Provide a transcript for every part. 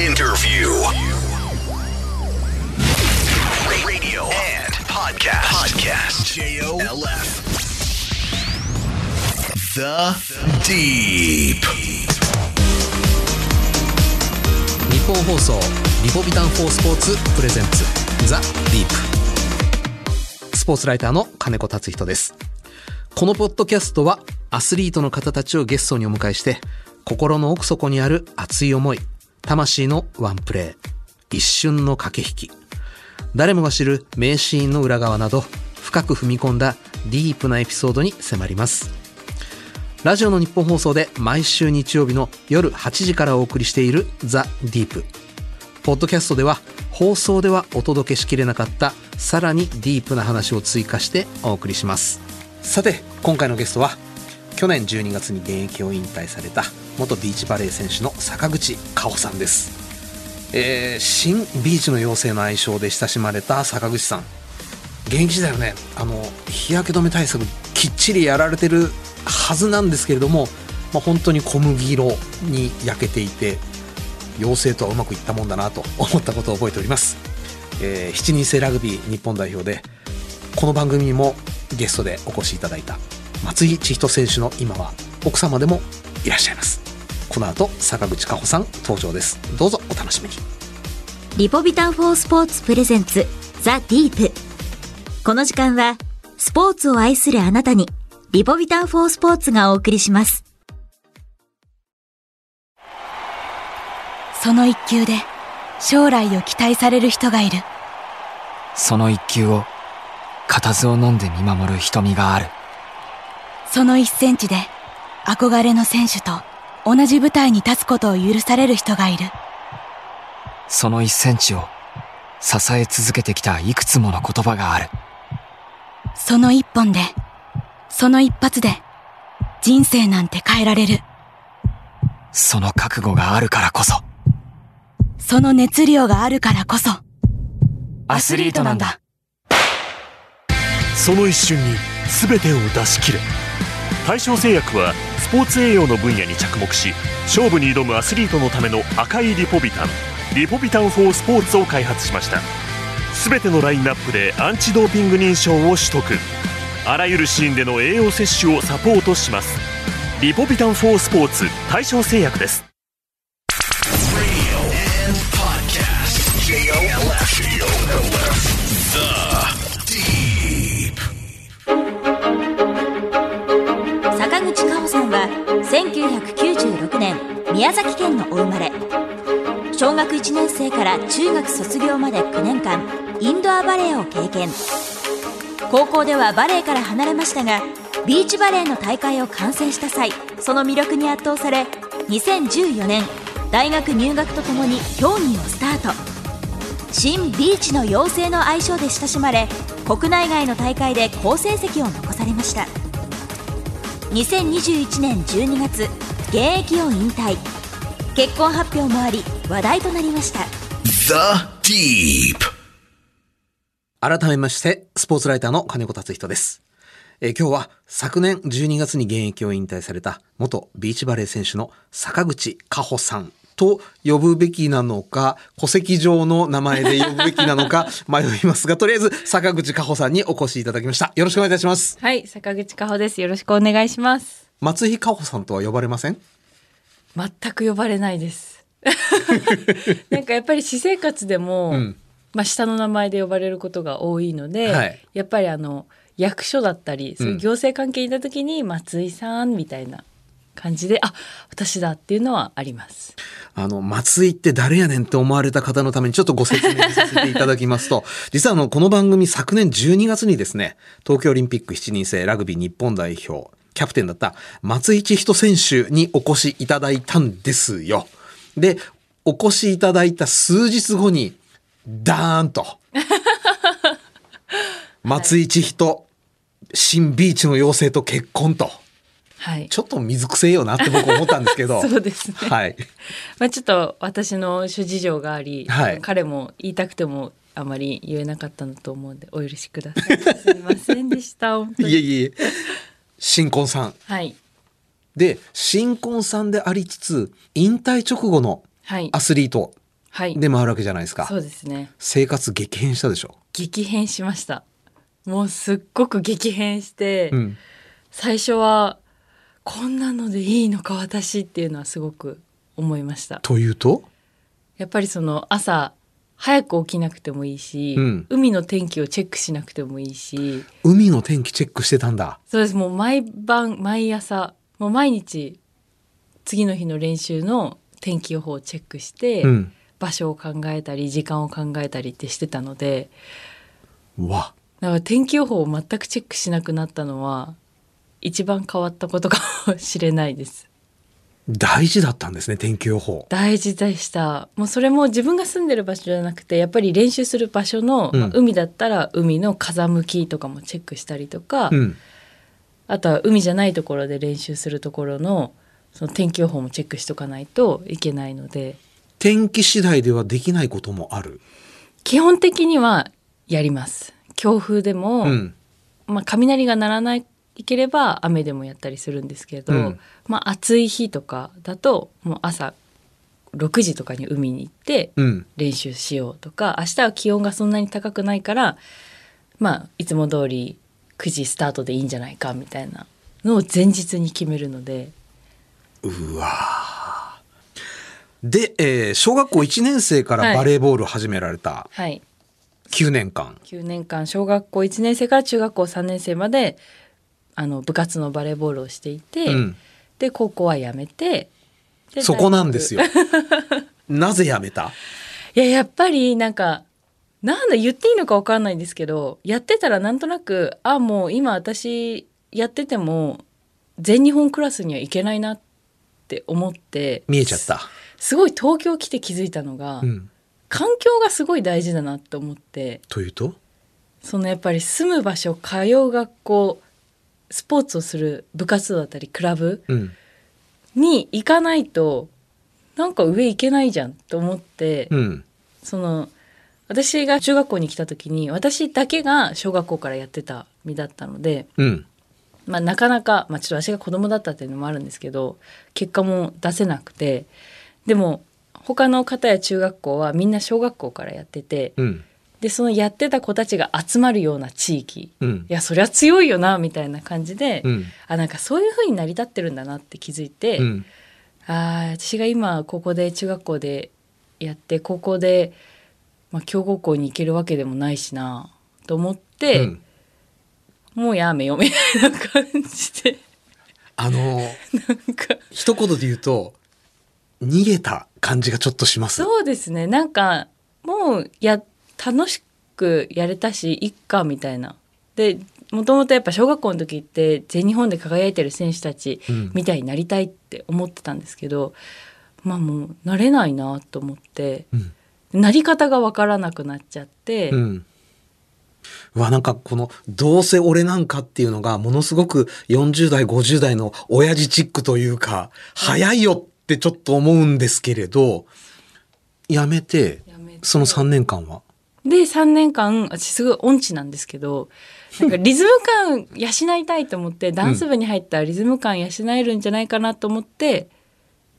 Interview. Radio and podcast. Podcast. J-O-L-F. The Deep. 日本放送リポビタン4スポーツプレゼンツザ・ディープスポーツライターの金子達人ですこのポッドキャストはアスリートの方たちをゲストにお迎えして心の奥底にある熱い思い魂のワンプレー一瞬の駆け引き。誰もが知る名シーンの裏側など深く踏み込んだディープなエピソードに迫ります。ラジオの日本放送で毎週日曜日の夜8時からお送りしているザ・ディープ。ポッドキャストでは放送ではお届けしきれなかったさらにディープな話を追加してお送りします。さて今回のゲストは去年12月に現役を引退された元ビーチバレー選手の坂口香穂さんです、えー新ビーチの妖精の愛称で親しまれた坂口さん。現役時代はねあの日焼け止め対策きっちりやられてるはずなんですけれども、まあ、本当に小麦色に焼けていて妖精とはうまくいったもんだなと 思ったことを覚えております、えー7人制ラグビー日本代表でこの番組にもゲストでお越しいただいた松井千人選手の今は奥様でもいらっしゃいます。この後坂口香穂さん登場です。どうぞお楽しみに。リポビタン4スポーツプレゼンツザ・ディープ。この時間はスポーツを愛するあなたにリポビタン4スポーツがお送りします。その一球で将来を期待される人がいる。その一球を固唾を飲んで見守る瞳があるその一センチで憧れの選手と同じ舞台に立つことを許される人がいる。その一センチを支え続けてきたいくつもの言葉がある。その一本でその一発で人生なんて変えられる。その覚悟があるからこそ。その熱量があるからこそ。アスリートなんだ。その一瞬に全てを出し切れ大正製薬はスポーツ栄養の分野に着目し勝負に挑むアスリートのための赤いリポビタンリポビタン4スポーツを開発しました。全てのラインナップでアンチドーピング認証を取得。あらゆるシーンでの栄養摂取をサポートします。リポビタン4スポーツ大正製薬です。宮崎県のお生まれ。小学1年生から中学卒業まで9年間インドアバレーを経験。高校ではバレーから離れましたがビーチバレーの大会を観戦した際その魅力に圧倒され2014年大学入学とともに競技をスタート。新ビーチの妖精の愛称で親しまれ国内外の大会で好成績を残されました。2021年12月現役を引退結婚発表もあり話題となりました The Deep. 改めまして、スポーツライターの金子達人です。えー今日は昨年12月に現役を引退された元ビーチバレー選手の坂口香穂さんと呼ぶべきなのか、戸籍上の名前で呼ぶべきなのか 迷いますが、とりあえず坂口香穂さんにお越しいただきました。よろしくお願いいたします。はい、坂口香穂です。よろしくお願いします。松井香穂さんとは呼ばれません？全く呼ばれないです。なんかやっぱり私生活でも、うんまあ下の名前で呼ばれることが多いので、はいやっぱりあの役所だったり、そういう行政関係にいた時に松井さんみたいな感じで、あ、私だっていうのはあります。あの、松井って誰やねんって思われた方のためにちょっとご説明させていただきますと、実はあの、この番組昨年12月にですね、東京オリンピック7人制ラグビー日本代表、キャプテンだった松井千人選手にお越しいただいたんですよ。で、お越しいただいた数日後に、ダーンと、松井千人、新ビーチの妖精と結婚と、はい。ちょっと水くせえよなって僕思ったんですけど。そうですね。はい。まあちょっと私の諸事情があり、はい彼も言いたくてもあまり言えなかったのと思うんでお許しください。すみませんでした。いえいえ。新婚さん。はい。で、新婚さんでありつつ、引退直後のはいア。スリートはいで回るわけじゃないですか。そうですね生活激変したでしょ。激変しましたもうすっごく激変して、うん。最初はこんなのでいいのか私っていうのはすごく思いましたというと？やっぱりその朝早く起きなくてもいいし、うん海の天気をチェックしなくてもいいし海の天気チェックしてたんだ。そうですもう毎晩毎朝もう毎日次の日の練習の天気予報をチェックして、うん。場所を考えたり時間を考えたりってしてたのでうわ。だから天気予報を全くチェックしなくなったのは一番変わったことかもしれないです。大事だったんですね、天気予報。大事でしたもうそれも自分が住んでる場所じゃなくてやっぱり練習する場所の、うんまあ海だったら海の風向きとかもチェックしたりとか、うん。あとは海じゃないところで練習するところのその天気予報もチェックしとかないといけないので天気次第ではできないこともある。基本的にはやります強風でも、うん。まあ、雷が鳴らないければ雨でもやったりするんですけど、うん。まあ、暑い日とかだともう朝6時とかに海に行ってうん。練習しようとか明日は気温がそんなに高くないからまあいつも通り9時スタートでいいんじゃないかみたいなのを前日に決めるので。うわで、えー小学校1年生からバレーボールを始められた。はい。9年間。9年間。小学校1年生から中学校3年生まであの部活のバレーボールをしていて、うん。で高校は辞めてでそこなんですよ。なぜやめた？いややっぱりなんかなんだ言っていいのか分かんないんですけどやってたらなんとなくあもう今私やってても全日本クラスには行けないなって思って見えちゃった。すごい東京来て気づいたのが、うん。環境がすごい大事だなって思ってというと？そのやっぱり住む場所通う学校スポーツをする部活動だったりクラブうん。に行かないとなんか上行けないじゃんと思って、うん。その私が中学校に来た時に私だけが小学校からやってた身だったので、うん。まあ、なかなか、まあ、ちょっと私が子供だったっていうのもあるんですけど結果も出せなくてでも他の方や中学校はみんな小学校からやっててうん。でそのやってた子たちが集まるような地域うんい。やそりゃ強いよなみたいな感じで、うん。あなんかそういう風に成り立ってるんだなって気づいて、うん。あー私が今ここで中学校でやって高校で、まあ、強豪校に行けるわけでもないしなと思って、うんもうやめよみたいな感じであのー なんか一言で言うと、逃げた感じがちょっとします。そうですねなんかもうや楽しくやれたしいっかみたいな。でもともとやっぱ小学校の時って全日本で輝いてる選手たちうんみたいになりたいって思ってたんですけど、まあもうなれないなと思って、うんなり方がわからなくなっちゃって、うん。うわ、なんかこの、どうせ俺なんかっていうのが、ものすごく40代、50代の親父チックというか、早いよってちょっと思うんですけれど、やめて、やめてその3年間は？で3年間私すごい音痴なんですけどなんかリズム感養いたいと思ってダンス部に入ったらリズム感養えるんじゃないかなと思って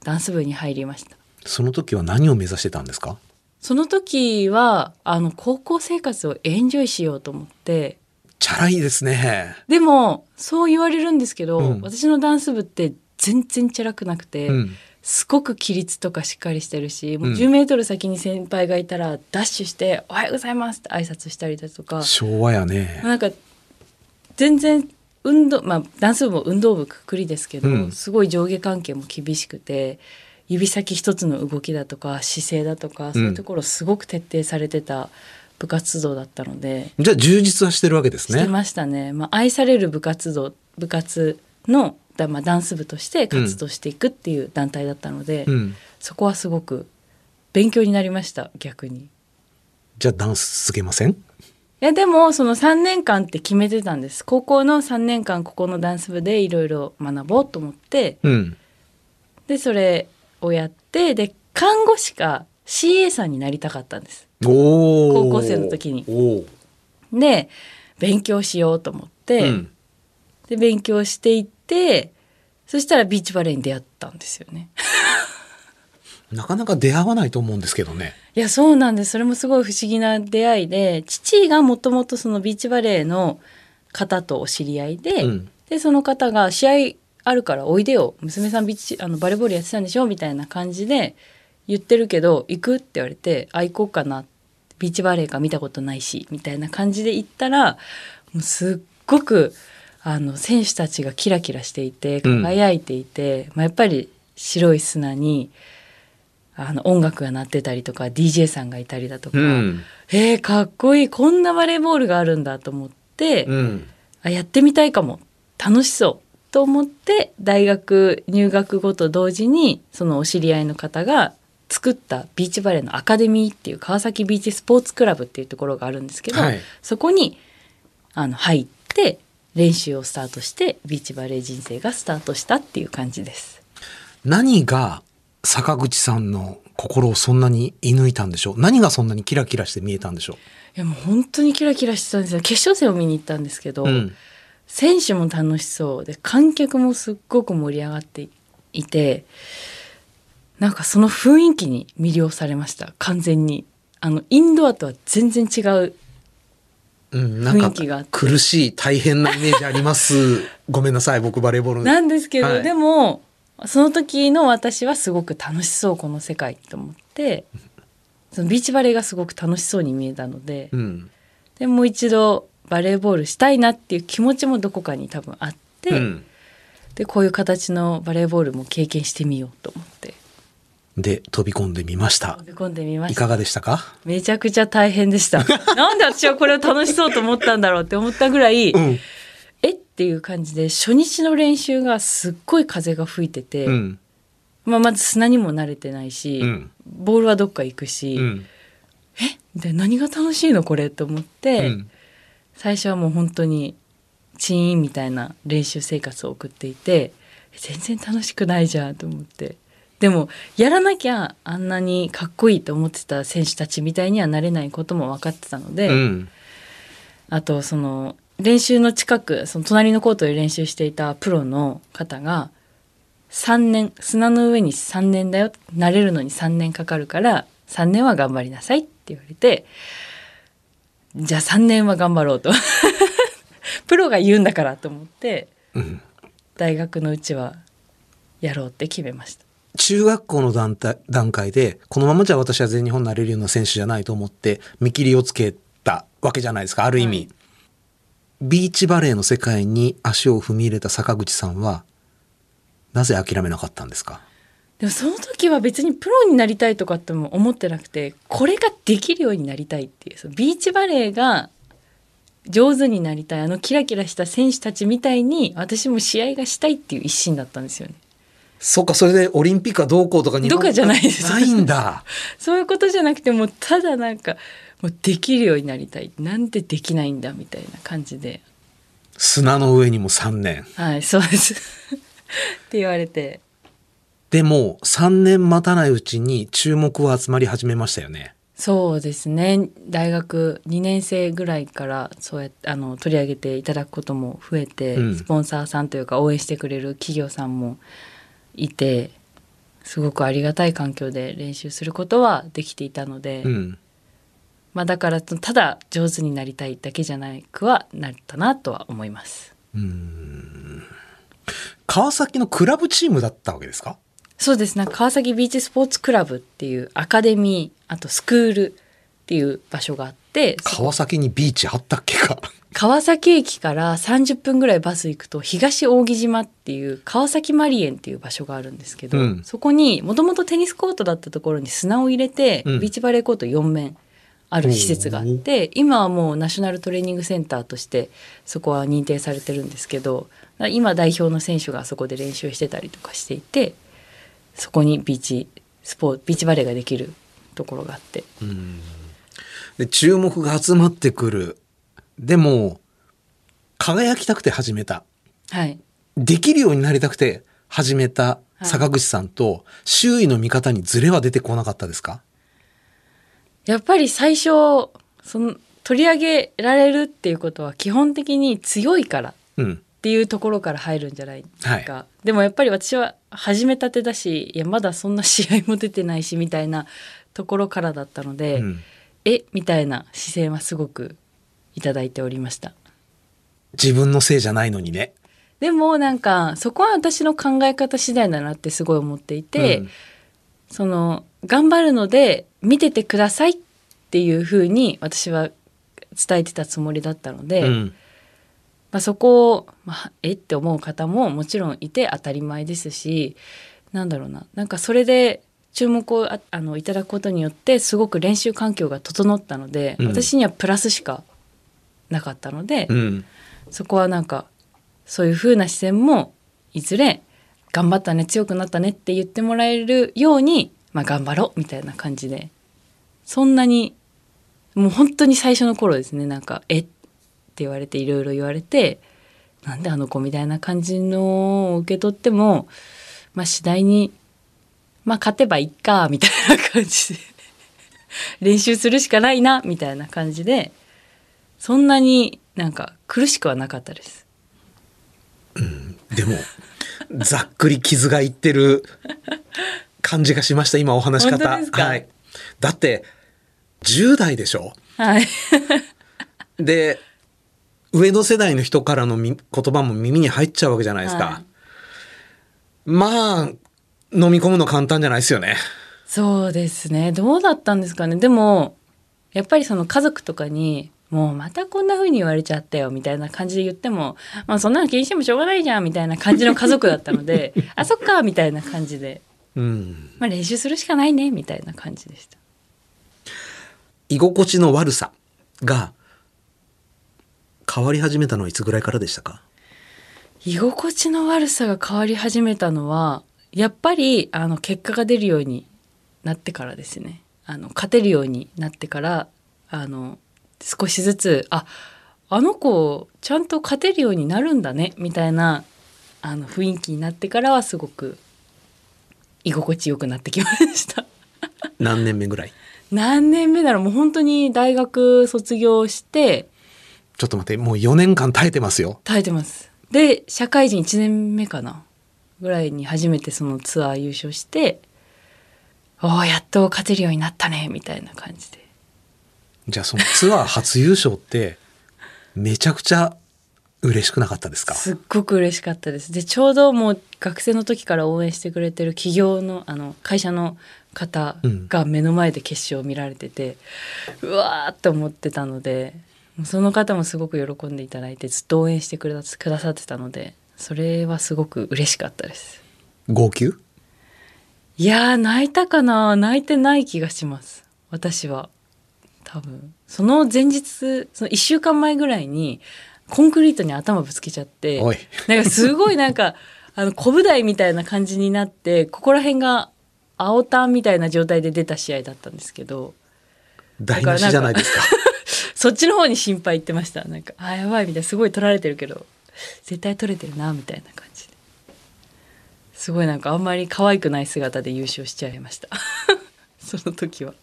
ダンス部に入りました。その時は何を目指してたんですか？その時はあの高校生活をエンジョイしようと思って。チャラいですね。でもそう言われるんですけど、うん。私のダンス部って全然チャラくなくて、うん。すごく規律とかしっかりしてるしもううん。10メートル先に先輩がいたらダッシュして「おはようございます」って挨拶したりだとか。昭和やね。なんか全然運動まあダンス部も運動部くくりですけど、うん。すごい上下関係も厳しくて指先一つの動きだとか姿勢だとかそういうところすごく徹底されてた部活動だったので、じゃあ充実はしてるわけですね。してましたね、まあ、愛される部活動部活のだ、まあ、ダンス部として活動していくっていう団体だったので、うん。そこはすごく勉強になりました逆に。じゃあダンス続けません？いやでもその3年間って決めてたんです高校の3年間ここのダンス部でいろいろ学ぼうと思ってうん。でそれをやってで看護師か CA さんになりたかったんです。高校生の時に。で勉強しようと思って、うん。で勉強していってそしたらビーチバレーに出会ったんですよね。なかなか出会わないと思うんですけどね。いやそうなんです。それもすごい不思議な出会いで父がもともとそのビーチバレーの方とお知り合いで、うん。でその方が試合あるからおいでよ。娘さんビーチあのバレーボールやってたんでしょみたいな感じで言ってるけど行くって言われてあ行こうかな。ビーチバレーか見たことないしみたいな感じで行ったらもうすっごくあの選手たちがキラキラしていてうん輝いていて、まあ、やっぱり白い砂にあの音楽が鳴ってたりとか DJ さんがいたりだとか、うん。えー、かっこいいこんなバレーボールがあるんだと思って、うん。あやってみたいかも楽しそうと思って大学入学後と同時にそのお知り合いの方が作ったビーチバレーのアカデミーっていう川崎ビーチスポーツクラブっていうところがあるんですけど、はいそこにあの入って練習をスタートしてビーチバレー人生がスタートしたっていう感じです。何が坂口さんの心をそんなに射抜いたんでしょう？何がそんなにキラキラして見えたんでしょいやもう本当にキラキラしてたんですよ。決勝戦を見に行ったんですけど、ううん。選手も楽しそうで観客もすっごく盛り上がっていてなんかその雰囲気に魅了されました。完全に。あのインドアとは全然違ううん、なんか雰囲気があって苦しい大変なイメージあります。ごめんなさい、僕バレーボール。なんですけど、はいでもその時の私はすごく楽しそうこの世界と思ってそのビーチバレーがすごく楽しそうに見えたので、うん。でもう一度バレーボールしたいなっていう気持ちもどこかに多分あって、うん。でこういう形のバレーボールも経験してみようと思ってで、飛び込んでみました飛。び込んでみましたいかがでしたか？めちゃくちゃ大変でした なんで私はこれを楽しそうと思ったんだろうって思ったぐらい、うん。えっていう感じで初日の練習がすっごい風が吹いてて、うん。まあ、まず砂にも慣れてないし、うんボールはどっか行くし、うん。で何が楽しいのこれと思って、うん最初はもう本当にチーンみたいな練習生活を送っていて全然楽しくないじゃんと思ってでもやらなきゃあんなにかっこいいと思ってた選手たちみたいにはなれないことも分かってたので、うん。あとその練習の近くその隣のコートで練習していたプロの方が3年砂の上に3年だよ慣れるのに3年かかるから3年は頑張りなさいって言われてじゃあ3年は頑張ろうと プロが言うんだからと思ってうん大学のうちはやろうって決めました。中学校の段階段階で、このままじゃ私は全日本になれるような選手じゃないと思って、見切りをつけたわけじゃないですか、ある意味。はいビーチバレーの世界に足を踏み入れた坂口さんは、なぜ諦めなかったんですか？でもその時は別にプロになりたいとかっても思ってなくてこれができるようになりたいっていうそのビーチバレーが上手になりたいあのキラキラした選手たちみたいに私も試合がしたいっていう一心だったんですよね。そっか、それでオリンピックはどうこうとか日本とかじゃないです。ないんだ。そういうことじゃなくてもうただなんかもうできるようになりたい。なんでできないんだみたいな感じで。砂の上にも3年。はいそうです。って言われて。でも、3年待たないうちに注目は集まり始めましたよね。そうですね。大学2年生ぐらいからそうやってあの取り上げていただくことも増えて、うん。スポンサーさんというか応援してくれる企業さんもいてすごくありがたい環境で練習することはできていたので、うん。まあ、だからただ上手になりたいだけじゃなくはなったなとは思います。川崎のクラブチームだったわけですか？そうですね川崎ビーチスポーツクラブっていうアカデミーあとスクールっていう場所があっ川崎にビーチあったっけか。川崎駅から30分ぐらいバス行くと東扇島っていう川崎マリエンっていう場所があるんですけど、うん。そこにもともとテニスコートだったところに砂を入れて、うん。ビーチバレーコート4面ある施設があって今はもうナショナルトレーニングセンターとしてそこは認定されてるんですけど今代表の選手がそこで練習してたりとかしていてそこにビーチスポービーチバレーができるところがあってで注目が集まってくる。でも、輝きたくて始めた。はいできるようになりたくて始めた坂口さんと、周囲の見方にズレは出てこなかったですか？やっぱり最初その取り上げられるっていうことは基本的に強いからうん。っていうところから入るんじゃないですか、はでもやっぱり私は始めたてだしいやまだそんな試合も出てないしみたいなところからだったので、うんえみたいな視線はすごくいただいておりました。自分のせいじゃないのにね。でもなんかそこは私の考え方次第だなってすごい思っていて、うん。その頑張るので見ててくださいっていうふうに私は伝えてたつもりだったので、うん。まあ、そこを、まあ、えって思う方ももちろんいて当たり前ですしなんだろうな。なんかそれで注目をああのいただくことによってすごく練習環境が整ったので、うん私にはプラスしかなかったので、うんそこはなんかそういう風な視線もいずれ頑張ったね強くなったねって言ってもらえるように、まあ、頑張ろうみたいな感じでそんなにもう本当に最初の頃ですねなんか「えっ?」て言われていろいろ言われてなんであの子みたいな感じのを受け取ってもまあ次第にまあ勝てばいっかみたいな感じで 練習するしかないなみたいな感じでそんなになんか苦しくはなかったです。でも、ざっくり傷がいってる感じがしました、今お話し方。はい。だって、10代でしょ？はい。で、上の世代の人からのみ言葉も耳に入っちゃうわけじゃないですか。はいまあ、飲み込むの簡単じゃないですよね。そうですね。どうだったんですかね。でも、やっぱりその家族とかに、もうまたこんな風に言われちゃったよみたいな感じで言っても、まあそんなの気にしてもしょうがないじゃんみたいな感じの家族だったので、あ、そっかみたいな感じで、うん。まあ練習するしかないねみたいな感じでした。居心地の悪さが変わり始めたのはいつぐらいからでしたか？居心地の悪さが変わり始めたのは、やっぱりあの結果が出るようになってからですね。あの勝てるようになってから、あの少しずつああの子ちゃんと勝てるようになるんだねみたいなあの雰囲気になってからはすごく居心地よくなってきました。何年目ぐらい？何年目だろうもう本当に大学卒業してちょっと待って、もう4年間耐えてますよ。耐えてますで社会人1年目かなぐらいに初めてそのツアー優勝しておおやっと勝てるようになったねみたいな感じで。じゃあそのツアー初優勝ってめちゃくちゃ嬉しくなかったですか？すっごく嬉しかったです。でちょうどもう学生の時から応援してくれてる企業のあの会社の方が目の前で決勝を見られてて、うわーって思ってたのでその方もすごく喜んでいただいてずっと応援してくださってたのでそれはすごく嬉しかったです。号泣？いやー泣いたかな？泣いてない気がします。私は。多分。その前日その1週間前ぐらいにコンクリートに頭ぶつけちゃってなんかすごいなんか あのコブ台みたいな感じになってここら辺が青タンみたいな状態で出た試合だったんですけど。台無しじゃないですか。そっちの方に心配言ってました。なんかあやばいみたいな。すごい取られてるけど絶対取れてるなみたいな感じで。すごいなんかあんまり可愛くない姿で優勝しちゃいました。その時は。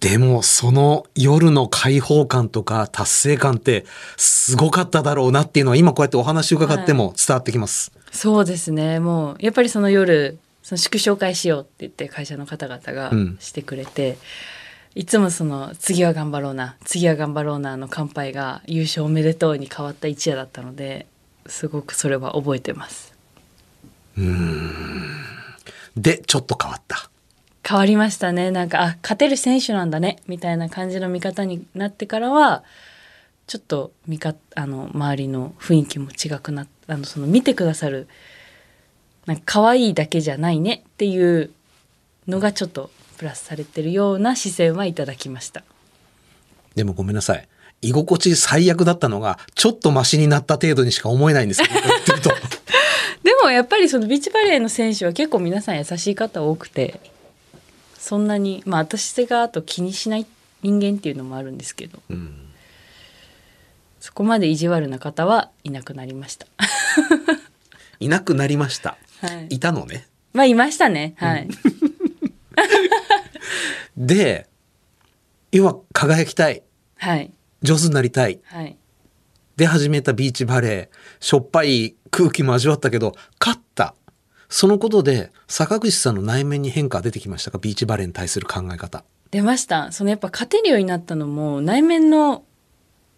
でもその夜の解放感とか達成感ってすごかっただろうなっていうのは今こうやってお話伺っても伝わってきます。そうですね。もうやっぱりその夜その祝勝会しようって言って会社の方々がうん。してくれて、いつもその次は頑張ろうな次は頑張ろうなの乾杯が優勝おめでとうに変わった一夜だったのですごくそれは覚えてます。で、ちょっと変わった。変わりましたね。なんかあ勝てる選手なんだねみたいな感じの見方になってからはちょっと見かあの周りの雰囲気も違くなっあのその見てくださるなんか可愛いだけじゃないねっていうのがちょっとプラスされてるような視線はいただきましたでもごめんなさい。居心地最悪だったのがちょっとマシになった程度にしか思えないんですけど。でもやっぱりそのビーチバレーの選手は結構皆さん優しい方多くてそんなにまあ私があと気にしない人間っていうのもあるんですけどうんそこまで意地悪な方はいなくなりました。いなくなりました。はい。いたのね。まあいましたね。はい。で、要は輝きたい。はい。上手になりたい。はい。で始めたビーチバレー、しょっぱい空気も味わったけど、勝った。そのことで、坂口さんの内面に変化が出てきましたか？ビーチバレーに対する考え方。出ましたそのやっぱ勝てるようになったのも内面の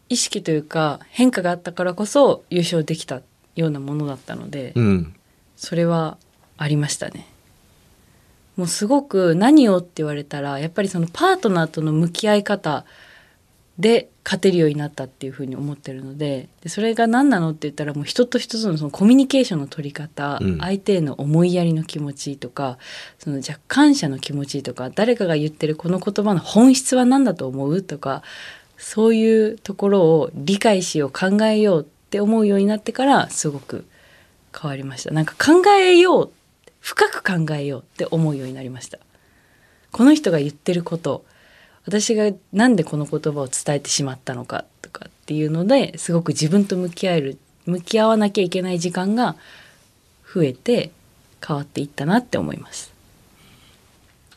意識というか変化があったからこそ優勝できたようなものだったので、うん。それはありましたねもうすごく何をって言われたらやっぱりそのパートナーとの向き合い方で勝てるようになったっていうふうに思ってるのででそれが何なのって言ったらもう人と人とのそのコミュニケーションの取り方、うん。相手への思いやりの気持ちとかそのじゃあ感謝の気持ちとか誰かが言ってるこの言葉の本質は何だと思うとかそういうところを理解しよう考えようって思うようになってからすごく変わりました。なんか考えよう深く考えようって思うようになりました。この人が言ってること私がなんでこの言葉を伝えてしまったのかとかっていうのですごく自分と向き合える向き合わなきゃいけない時間が増えて変わっていったなって思います。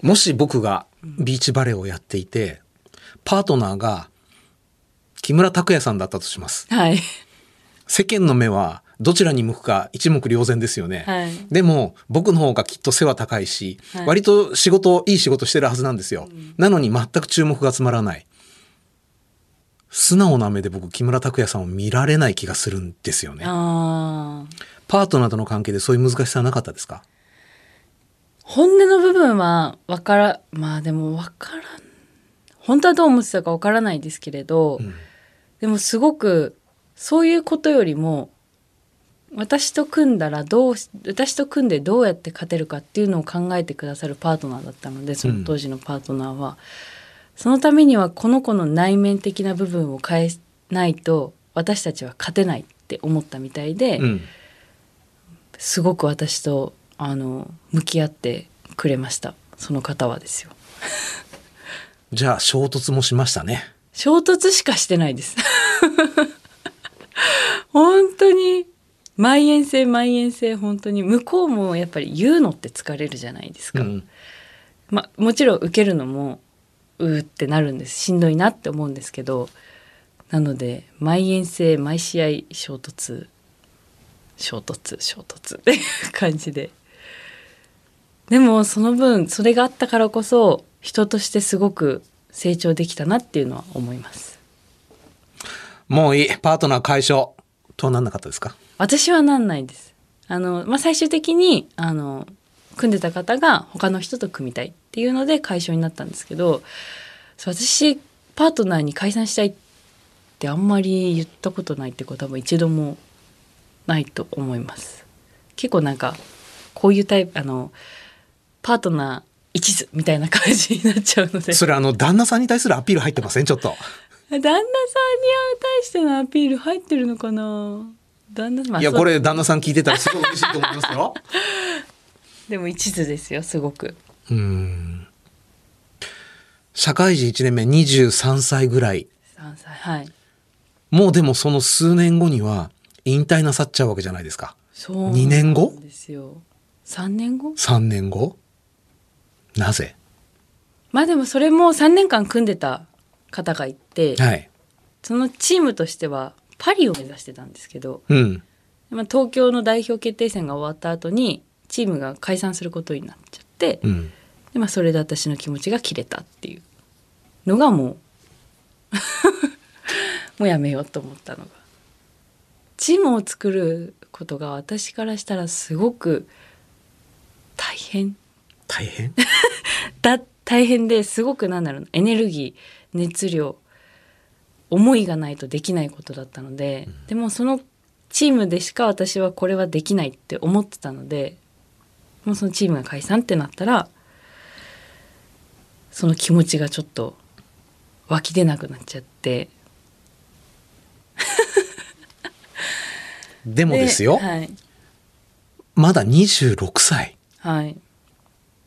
もし僕がビーチバレーをやっていて、パートナーが木村拓哉さんだったとします。はい。世間の目はどちらに向くか一目瞭然ですよね。はいでも僕の方がきっと背は高いし、はい割と仕事いい仕事してるはずなんですよ。なのに全く注目が集まらない。素直な目で僕木村拓哉さんを見られない気がするんですよね。パートナーとの関係でそういう難しさはなかったですか？本音の部分はわからまあでもわからん本当はどう思ってたかわからないですけれど、んでもすごくそういうことよりも私と組んだらどうし私と組んでどうやって勝てるかっていうのを考えてくださるパートナーだったのでその当時のパートナーは、そのためにはこの子の内面的な部分を変えないと私たちは勝てないって思ったみたいで、うん。すごく私とあの向き合ってくれました。その方はですよ。じゃあ衝突もしましたね。衝突しかしてないです。本当に毎遠征毎遠征本当に向こうもやっぱり言うのって疲れるじゃないですか、うん。まあもちろん受けるのもうーってなるんです。しんどいなって思うんですけどなので毎遠征毎試合衝突衝突衝突っていう感じで。でもその分それがあったからこそ人としてすごく成長できたなっていうのは思います。もういい。パートナー解消。とはなんなかったですか？私はなんないです。あの、まあ、最終的にあの組んでた方が他の人と組みたいっていうので解消になったんですけど私パートナーに解散したいってあんまり言ったことないってことは多分一度もないと思います。結構なんかこういうタイプあのパートナー一途みたいな感じになっちゃうので。それあの、旦那さんに対するアピール入ってません？ちょっと。旦那さんに対してのアピール入ってるのかな？旦那まあいや、これ旦那さん聞いてたらすごい嬉しいと思いますよ。でも一途ですよすごくうん。社会人1年目23歳ぐらい。3歳はいもうでもその数年後には引退なさっちゃうわけじゃないですか。そう二年後ですよ3年後？3年後？なぜ？まあでもそれも3年間組んでた方がいて、はい。そのチームとしてはパリを目指してたんですけど、うん。まあ、東京の代表決定戦が終わった後にチームが解散することになっちゃって、うん。でまあ、それで私の気持ちが切れたっていうのがもう もうやめようと思ったのがチームを作ることが私からしたらすごく大変大変？だ大変ですごくなんだろうなエネルギー熱量思いがないとできないことだったので、でもそのチームでしか私はこれはできないって思ってたのでもうそのチームが解散ってなったらその気持ちがちょっと湧き出なくなっちゃって。でもですよ、はい、まだ26歳。はい、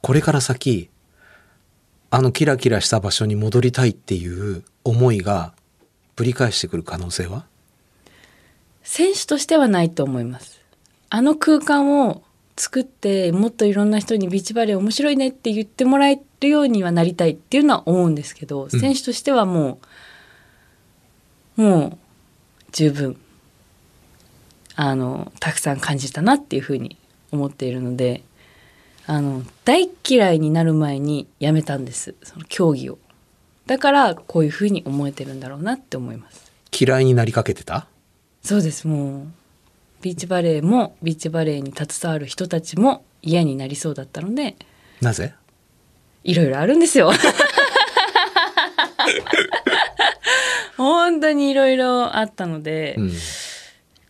これから先、あのキラキラした場所に戻りたいっていう思いがぶり返してくる可能性は？選手としてはないと思います。あの空間を作ってもっといろんな人にビーチバレー面白いねって言ってもらえるようにはなりたいっていうのは思うんですけど、選手としてはもうもう十分あのたくさん感じたなっていうふうに思っているのであの大嫌いになる前にやめたんですその競技をだからこういうふうに思えてるんだろうなって思います嫌いになりかけてた？そうですもうビーチバレーもビーチバレーに携わる人たちも嫌になりそうだったのでなぜ？いろいろあるんですよ。本当にいろいろあったので、うん。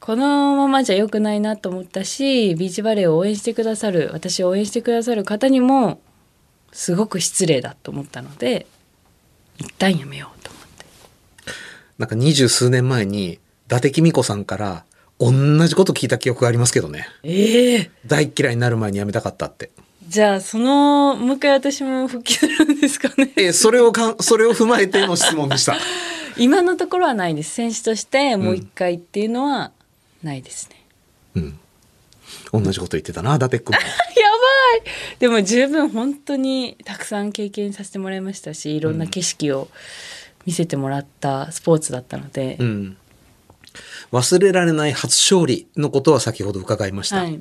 このままじゃ良くないなと思ったしビーチバレーを応援してくださる私を応援してくださる方にもすごく失礼だと思ったので一旦やめようと思ってなんか二十数年前に、伊達公子さんから、同じこと聞いた記憶がありますけどね。ええ大嫌いになる前にやめたかったって。じゃあそのもう一回私も復帰するんですかねえーそれをかん、それを踏まえての質問でした。今のところはないです選手としてもう一回っていうのはないですね、うん。同じこと言ってたな、伊達君も。やばいでも十分本当にたくさん経験させてもらいましたしいろんな景色を見せてもらったスポーツだったので、うん。忘れられない初勝利のことは先ほど伺いました。はい、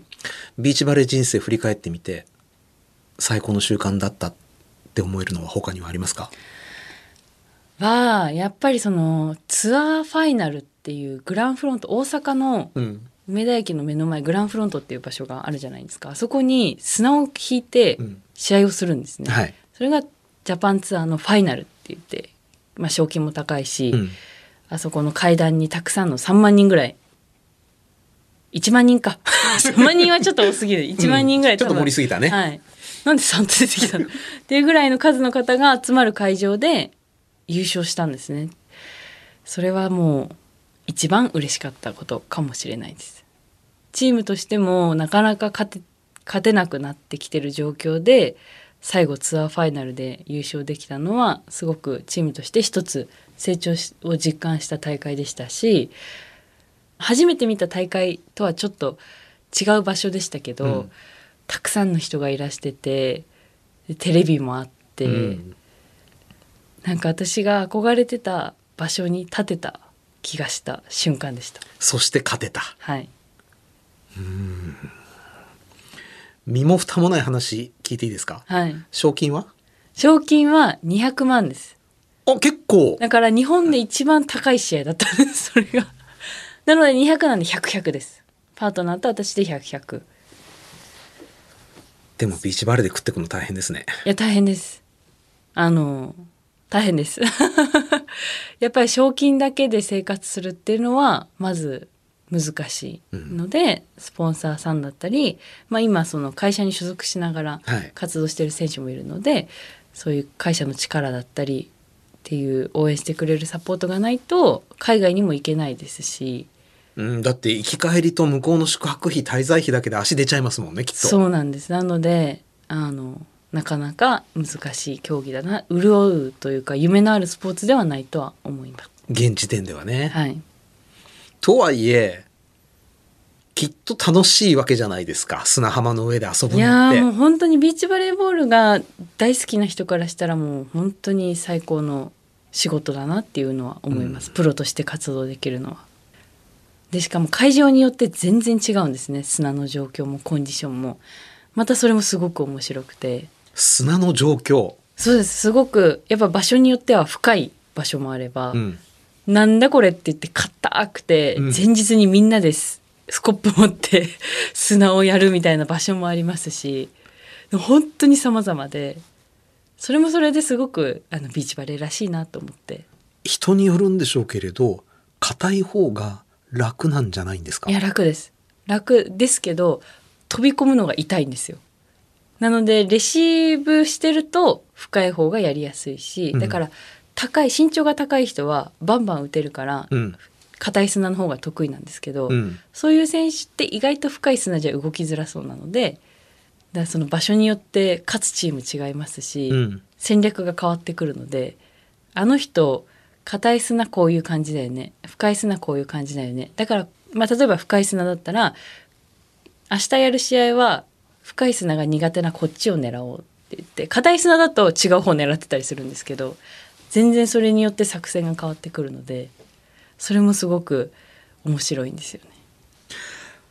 ビーチバレー人生振り返ってみて、最高の習慣だったって思えるのは他にはありますか？はやっぱりそのツアーファイナルっていうグランフロント大阪のうん。梅田駅の目の前グランフロントっていう場所があるじゃないですかあそこに砂を引いてうん試合をするんですね、はい。それがジャパンツアーのファイナルって言って、まあ、賞金も高いし、うん。あそこの階段にたくさんの3万人ぐらい1万人か 3万人はちょっと多すぎる1万人ぐらい、ちょっと盛りすぎたね。はい。なんで3って出てきたの？っていうぐらいの数の方が集まる会場で優勝したんですね。それはもう一番嬉しかったことかもしれないです。チームとしてもなかなか勝て勝てなくなってきてる状況で最後ツアーファイナルで優勝できたのはすごくチームとして一つ成長しを実感した大会でしたし初めて見た大会とはちょっと違う場所でしたけど、うんたくさんの人がいらしててでテレビもあって、うんなんか私が憧れてた場所に立てた気がした瞬間でした。そして勝てた。はい、身も蓋もない話聞いていいですか？はい、賞金は？賞金は200万です。あ、結構。だから日本で一番高い試合だったんです。それが。なので200なんで100100です。パートナーと私で100100でもビーチバレーで食ってくの大変ですね。いや大変です。あの大変です やっぱり賞金だけで生活するっていうのはまず難しいので、スポンサーさんだったり、まあ、今その会社に所属しながらはい。活動してる選手もいるので、そういう会社の力だったりっていう応援してくれるサポートがないと海外にも行けないですし。うん、だって行き帰りと向こうの宿泊費、滞在費だけで足出ちゃいますもんね、きっと。そうなんです。なのであのなかなか難しい競技だな潤うというか夢のあるスポーツではないとは思います。現時点ではね。はい、とはいえ、きっと楽しいわけじゃないですか。砂浜の上で遊ぶいやのって。ーもう本当にビーチバレーボールが大好きな人からしたらもう本当に最高の仕事だなっていうのは思います、プロとして活動できるのは。でしかも会場によって全然違うんですね砂の状況もコンディションもまたそれもすごく面白くて砂の状況。そうです。すごくやっぱ場所によっては深い場所もあれば、うん。なんだこれって言って硬くて、うん。前日にみんなですスコップ持って 砂をやるみたいな場所もありますし本当に様々でそれもそれですごくあのビーチバレーらしいなと思って。人によるんでしょうけれど、硬い方が楽なんじゃないんですか？いや楽です。楽ですけど飛び込むのが痛いんですよなのでレシーブしてると深い方がやりやすいし、うんだから高い身長が高い人はバンバン打てるからうん。硬い砂の方が得意なんですけど、うん。そういう選手って意外と深い砂じゃ動きづらそうなのでだその場所によって勝つチーム違いますし、うん。戦略が変わってくるのであの人硬い砂こういう感じだよね深い砂こういう感じだよねだから、まあ、例えば深い砂だったら明日やる試合は深い砂が苦手なこっちを狙おうって言って硬い砂だと違う方狙ってたりするんですけど全然それによって作戦が変わってくるのでそれもすごく面白いんですよね。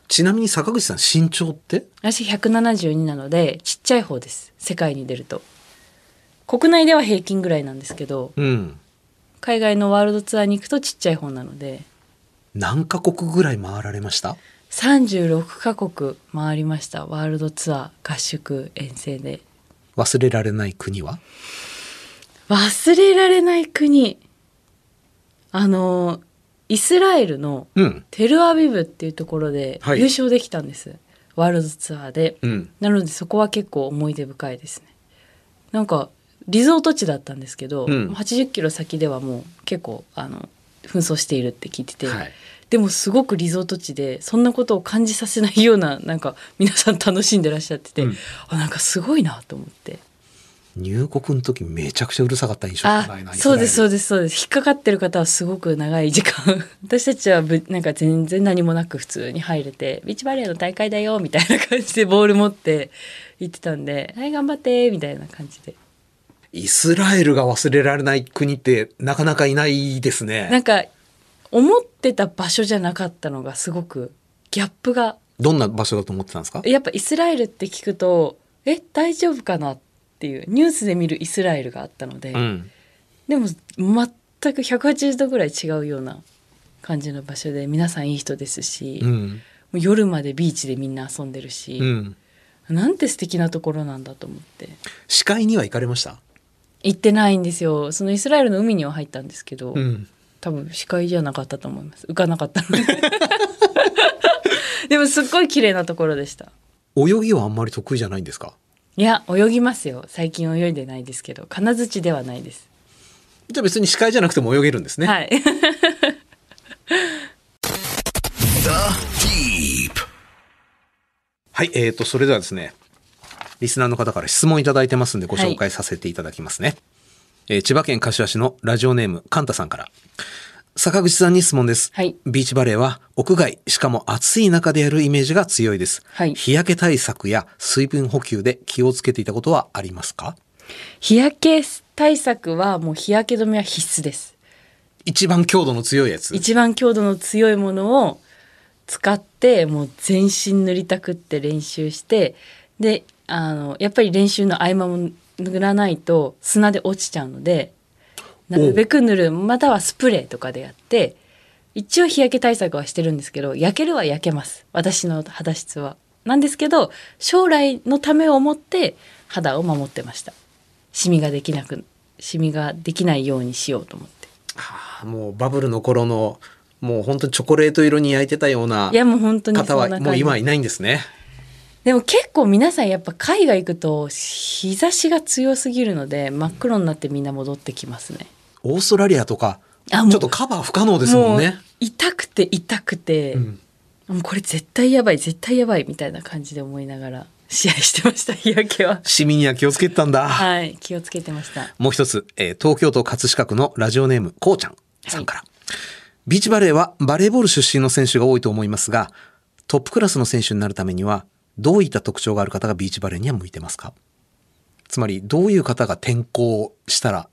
ちなみに坂口さん身長って？私172なのでちっちゃい方です。世界に出ると。国内では平均ぐらいなんですけどうん。海外のワールドツアーに行くとちっちゃい方なので。何カ国ぐらい回られました？36カ国回りましたワールドツアー合宿遠征で。忘れられない国は？忘れられない国。あのイスラエルのうん。テルアビブっていうところではい。優勝できたんです、ワールドツアーで、うん。なのでそこは結構思い出深いですね。なんかリゾート地だったんですけど、うん。80キロ先ではもう結構あの紛争しているって聞いてて、はい。でもすごくリゾート地でそんなことを感じさせないようななんか皆さん楽しんでらっしゃってて、うん。あなんかすごいなと思って。入国の時めちゃくちゃうるさかった印象があないな。そうですそうでですそうです。引っかかってる方はすごく長い時間。私たちはぶなんか全然何もなく普通に入れてビーチバレーの大会だよみたいな感じでボール持って行ってたんではい頑張ってみたいな感じで。イスラエルが忘れられない国ってなかなかいないですね。なんか思ってた場所じゃなかったのがすごくギャップがどんな場所だと思ってたんですか？やっぱイスラエルって聞くとえ大丈夫かなっていうニュースで見るイスラエルがあったので、うん。でも全く180度ぐらい違うような感じの場所で皆さんいい人ですし、もうん。う夜までビーチでみんな遊んでるしう、ん。なんて素敵なところなんだと思って視界には行かれました？行ってないんですよそのイスラエルの海には入ったんですけど、うん。多分視界じゃなかったと思います。浮かなかったので。でもすっごい綺麗なところでした。泳ぎはあんまり得意じゃないんですか？いや泳ぎますよ。最近泳いでないですけど。金槌ではないです。じゃあ別に視界じゃなくても泳げるんですね。はい。The Deep. はい、えーと、それではですね、リスナーの方から質問いただいてますんでご紹介させていただきますね。えー千葉県柏市のラジオネーム、カンタさんから。坂口さんに質問です。はいビーチバレーは屋外、しかも暑い中でやるイメージが強いです。はい日焼け対策や水分補給で気をつけていたことはありますか？日焼け対策はもう日焼け止めは必須です一番強度の強いやつ？一番強度の強いものを使ってもう全身塗りたくって練習してであのやっぱり練習の合間も塗らないと砂で落ちちゃうのでなるべく塗るまたはスプレーとかでやって一応日焼け対策はしてるんですけど焼けるは焼けます私の肌質は。なんですけど将来のためを思って肌を守ってました。シミができなくシミができないようにしようと思って。はあもうバブルの頃の、もう本当にチョコレート色に焼いてたようないやもう本当に方はもう今はいないんですね。でも結構皆さんやっぱ海外行くと日差しが強すぎるので真っ黒になってみんな戻ってきますね。オーストラリアとか、ちょっとカバー不可能ですもんね。痛くて痛くて、うんもうこれ絶対やばい絶対やばいみたいな感じで思いながら試合してました日焼けは。市民には気をつけてたんだ。はい気をつけてました。もう一つ、えー東京都葛飾区のラジオネーム、こうちゃんさんから。ビーチバレーはバレーボール出身の選手が多いと思いますが、トップクラスの選手になるためには、どういった特徴がある方がビーチバレーには向いてますか？つまり、どういう方が転校したら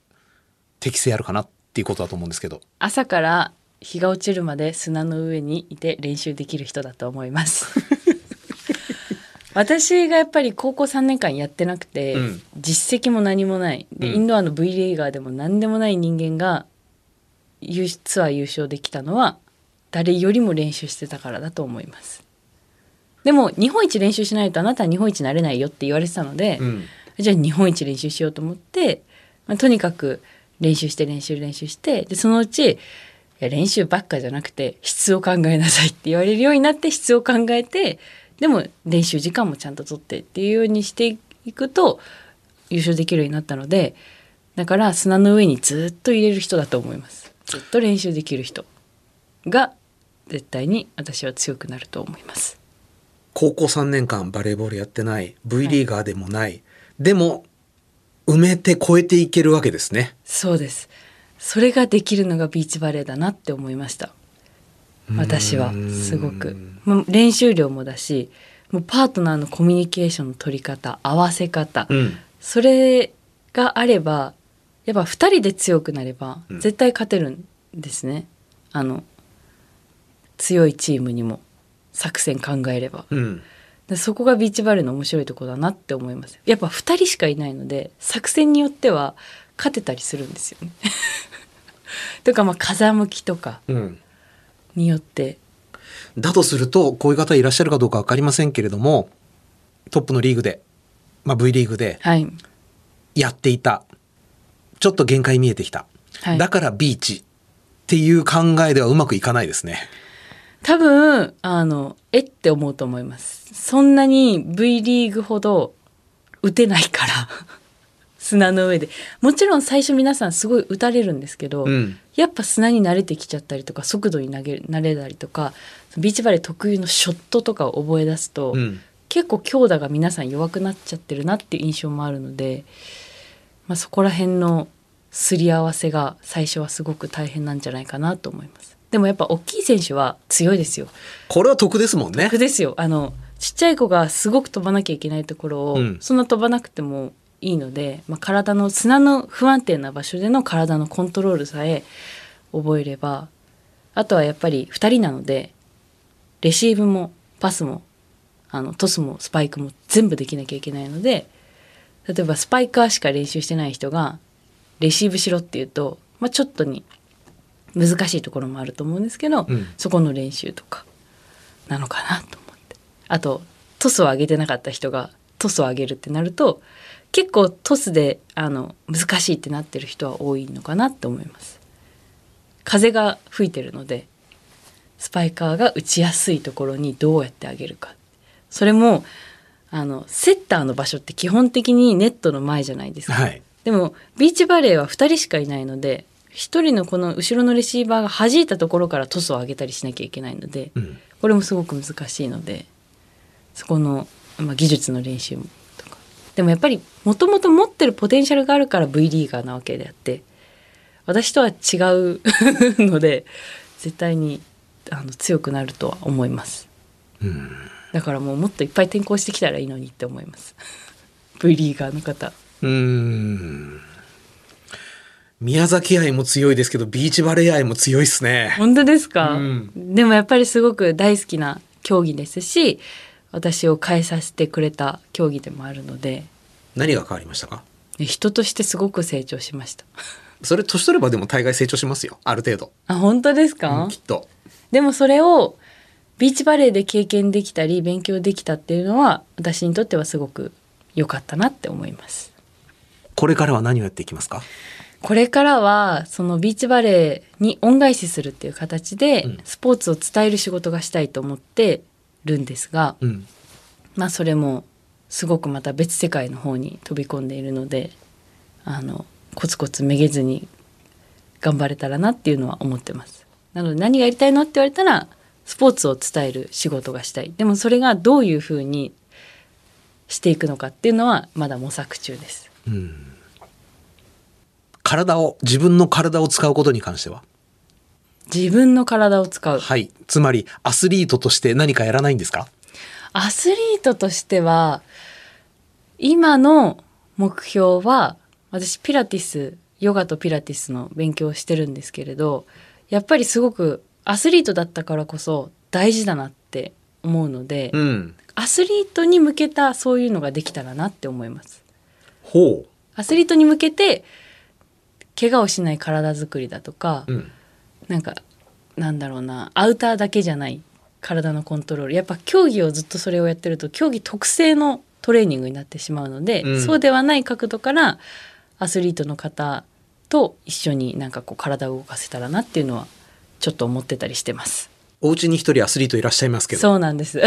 適性あるかなっていうことだと思うんですけど。朝から日が落ちるまで砂の上にいて練習できる人だと思います。私がやっぱり高校3年間やってなくて、うん。実績も何もない。で、うん。インドアの V リーガーでも何でもない人間が優ツアー優勝できたのは誰よりも練習してたからだと思いますでも日本一練習しないとあなたは日本一になれないよって言われてたので、うん。じゃあ日本一練習しようと思って、まあ、とにかく練習して練習練習してでそのうち練習ばっかじゃなくて質を考えなさいって言われるようになって質を考えてでも練習時間もちゃんと取ってっていうようにしていくと優勝できるようになったのでだから砂の上にずっと入れる人だと思いますずっと練習できる人が絶対に私は強くなると思います高校3年間バレーボールやってない、V リーガーでもない、でも、埋めて超えていけるわけですね。そうです。それができるのがビーチバレーだなって思いました。私はすごく。練習量もだしもうパートナーのコミュニケーションの取り方合わせ方、うん。それがあればやっぱ2人で強くなればうん。絶対勝てるんですね、あの強いチームにも作戦考えればうん。でそこがビーチバレーの面白いところだなって思いますやっぱ2人しかいないので作戦によっては勝てたりするんですよね とかまあ風向きとかうん。によってだとすると、こういう方いらっしゃるかどうかわかりませんけれども、トップのリーグで、まあ V リーグではいやっていた。ちょっと限界見えてきた。はいだからビーチっていう考えではうまくいかないですね。多分あのえって思うと思いますそんなに V リーグほど打てないから 砂の上でもちろん最初皆さんすごい打たれるんですけど、うん。やっぱ砂に慣れてきちゃったりとか速度に投げ慣れたりとかビーチバレー特有のショットとかを覚え出すと、うん。結構強打が皆さん弱くなっちゃってるなっていう印象もあるので、まあ、そこら辺のすり合わせが最初はすごく大変なんじゃないかなと思います。でもやっぱ大きい選手は強いですよ。これは得ですもんね楽。ですよ。あのちっちゃい子がすごく飛ばなきゃいけないところを、うんそんな飛ばなくてもいいので、まあ、体の砂の不安定な場所での体のコントロールさえ覚えればあとはやっぱり2人なのでレシーブもパスもあのトスもスパイクも全部できなきゃいけないので例えばスパイカーしか練習してない人がレシーブしろっていうと、まあ、ちょっとに難しいところもあると思うんですけど、うん。そこの練習とかなのかなと思って。あとトスを上げてなかった人がトスを上げるってなると結構トスであの難しいってなってる人は多いのかなって思います。風が吹いてるのでスパイカーが打ちやすいところにどうやって上げるか。それもあのセッターの場所って基本的にネットの前じゃないですか、はい。でもビーチバレーは2人しかいないので1人のこの後ろのレシーバーが弾いたところからトスを上げたりしなきゃいけないので、うん。これもすごく難しいのでそこの、まあ、技術の練習とかでもやっぱりもともと持ってるポテンシャルがあるから V リーガーなわけであって私とは違うので絶対にあの強くなるとは思いますうん。だからもうもっといっぱい転校してきたらいいのにって思います V リーガーの方うーん。宮崎愛も強いですけど、ビーチバレー愛も強いっすね。本当ですか、うんでもやっぱりすごく大好きな競技ですし私を変えさせてくれた競技でもあるので何が変わりましたか？人としてすごく成長しました それ年取ればでも大概成長しますよ。ある程度。あ本当ですか、うんきっと。でもそれをビーチバレーで経験できたり勉強できたっていうのは私にとってはすごく良かったなって思いますこれからは何をやっていきますか？これからはそのビーチバレーに恩返しするっていう形でうんスポーツを伝える仕事がしたいと思ってるんですが、うん。まあそれもすごくまた別世界の方に飛び込んでいるのであのコツコツめげずに頑張れたらなっていうのは思ってます。なので何がやりたいのって言われたらスポーツを伝える仕事がしたい。でもそれがどういうふうにしていくのかっていうのはまだ模索中です。うん。体を、自分の体を使うことに関しては？自分の体を使う。はい。つまり、アスリートとして何かやらないんですか？アスリートとしては今の目標は私ピラティスヨガとピラティスの勉強をしてるんですけれどやっぱりすごくアスリートだったからこそ大事だなって思うので、うん。アスリートに向けたそういうのができたらなって思います。ほアスリートに向けて怪我をしない体作りだとか、う。うん。なんかなんだろうなアウターだけじゃない体のコントロールやっぱ競技をずっとそれをやってると競技特性のトレーニングになってしまうので、うんそうではない角度からアスリートの方と一緒になんかこう体を動かせたらなっていうのはちょっと思ってたりしてます。お家に一人アスリートいらっしゃいますけど。そうなんです。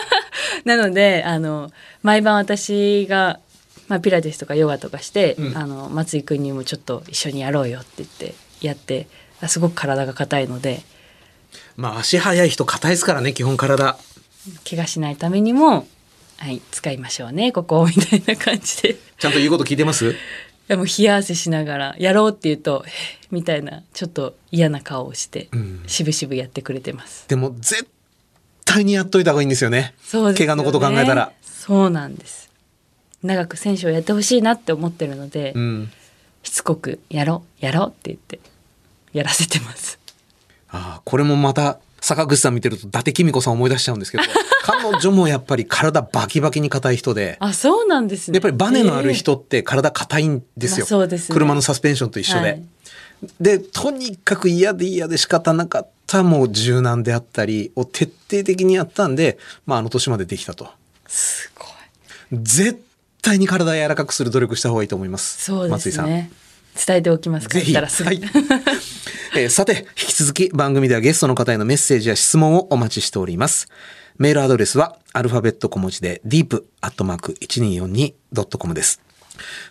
なのであの毎晩私が、まあ、ピラティスとかヨガとかして、うんあの松井君にもちょっと一緒にやろうよって言ってやってあすごく体が硬いのでまあ、足速い人硬いですからね、基本体。怪我しないためにも、はい、使いましょうねここみたいな感じでちゃんと言うこと聞いてます？でも冷や汗しながらやろうって言うと「へっみたいなちょっと嫌な顔をして、うんしぶしぶやってくれてます。でも、絶対にやっといた方がいいんですよね。そうですよね怪我のこと考えたら。そうなんです長く選手をやってほしいなって思ってるので、うん。しつこくやろうやろうって言ってやらせてますああ、これもまた、坂口さん見てると伊達公子さん思い出しちゃうんですけど、彼女もやっぱり体バキバキに硬い人で、あ、そうなんですね。やっぱりバネのある人って体硬いんですよ。まあそうですね車のサスペンションと一緒で。はいで、とにかく嫌で嫌で仕方なかったもう柔軟であったりを徹底的にやったんで、まああの年までできたと。すごい。絶対に体柔らかくする努力した方がいいと思います。そうで松井さん。すね。伝えておきます。ぜひ。帰ったらすぐ。はいえーさて、引き続き番組ではゲストの方へのメッセージや質問をお待ちしております。メールアドレスはアルファベット小文字で deep.1242.com です。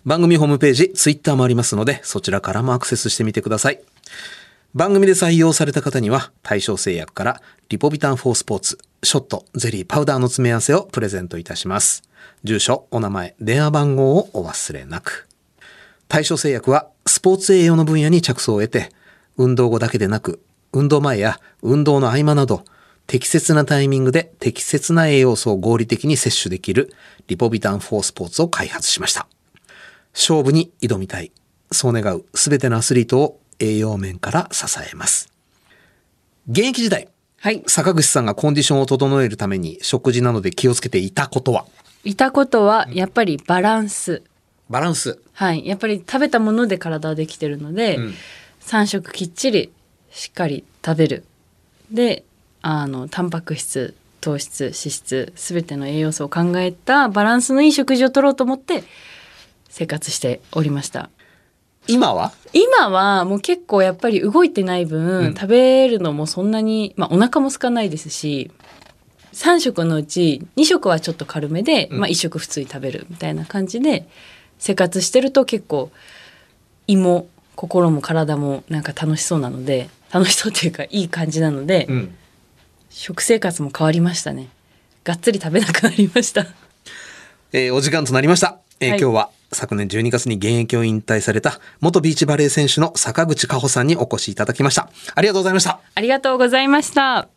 番組ホームページ、ツイッターもありますので、そちらからもアクセスしてみてください。番組で採用された方には、対象製薬からリポビタン4スポーツ、ショット、ゼリー、パウダーの詰め合わせをプレゼントいたします。住所、お名前、電話番号をお忘れなく。対象製薬はスポーツ栄養の分野に着想を得て、運動後だけでなく、運動前や運動の合間など、適切なタイミングで適切な栄養素を合理的に摂取できるリポビタン4スポーツを開発しました。勝負に挑みたい。そう願うすべてのアスリートを栄養面から支えます。現役時代、はい。坂口さんがコンディションを整えるために食事などで気をつけていたことは？いたことは、やっぱりバランス。バランス。はい。やっぱり食べたもので体はできてるので、ん3食きっちりしっかり食べる。で、あの、タンパク質、糖質、脂質、すべての栄養素を考えたバランスのいい食事を取ろうと思って生活しておりました。今は？今はもう結構やっぱり動いてない分、うん。食べるのもそんなに、まあ、お腹も空かないですし3食のうち2食はちょっと軽めで、うん。まあ、1食普通に食べるみたいな感じで生活してると結構胃も心も体もなんか楽しそうなので楽しそうっていうかいい感じなので、うん。食生活も変わりましたね。がっつり食べなくなりました。えーお時間となりました。えーはい。今日は昨年12月に現役を引退された元ビーチバレー選手の坂口加穂さんにお越しいただきました。ありがとうございました。ありがとうございました。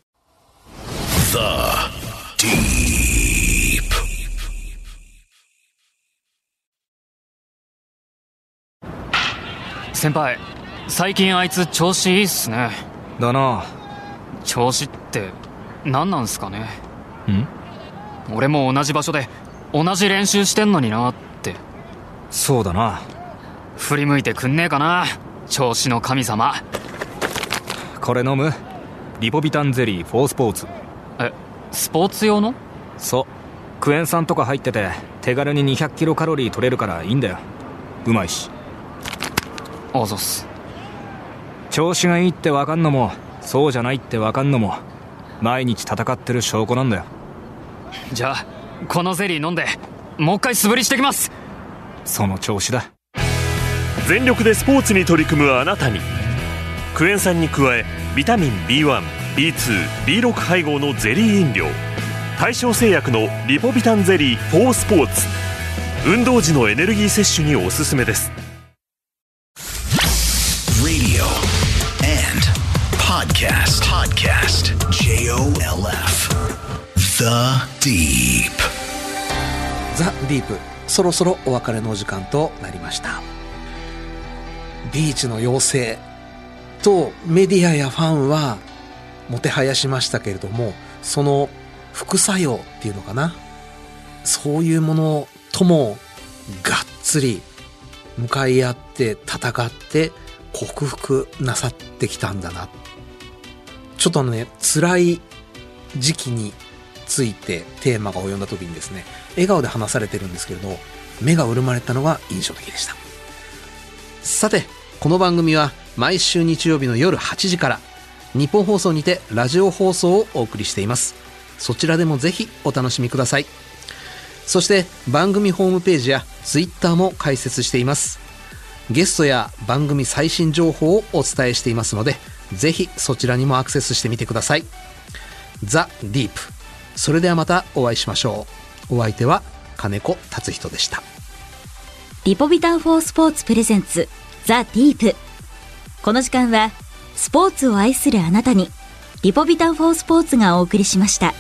Deep. 先輩最近あいつ調子いいっすねだな調子って何なんすかねん？俺も同じ場所で同じ練習してんのになってそうだな。振り向いてくんねえかな調子の神様。これ飲む？リポビタンゼリー4スポーツ。えスポーツ用の？そう。クエン酸とか入ってて手軽に200キロカロリー取れるからいいんだよ。うまいし。あざっす。調子がいいってわかんのもそうじゃないってわかんのも毎日戦ってる証拠なんだよ。じゃあこのゼリー飲んでもう一回素振りしてきますその調子だ全力でスポーツに取り組むあなたにクエン酸に加えビタミン B1B2B6 配合のゼリー飲料対象製薬のリポビタンゼリー4スポーツ運動時のエネルギー摂取におすすめです Radio and podcast. Podcast. J O L F. The Deep. ザ・ディープそろそろお別れのお時間となりました。ビーチの妖精とメディアやファンはもてはやしましたけれどもその副作用っていうのかな？そういうものともがっつり向かい合って戦って克服なさってきたんだな。ちょっとね辛い時期についてテーマが及んだ時にですね笑顔で話されてるんですけれど目が潤まれたのが印象的でした。さてこの番組は毎週日曜日の夜8時から日本放送にてラジオ放送をお送りしています。そちらでもぜひお楽しみください。そして番組ホームページやツイッターも開設しています。ゲストや番組最新情報をお伝えしていますのでぜひそちらにもアクセスしてみてください。ザ・ディープ。それではまたお会いしましょう。お相手は金子達人でしたリポビタン4スポーツプレゼンツザ・ディープこの時間はスポーツを愛するあなたにリポビタン4スポーツがお送りしました。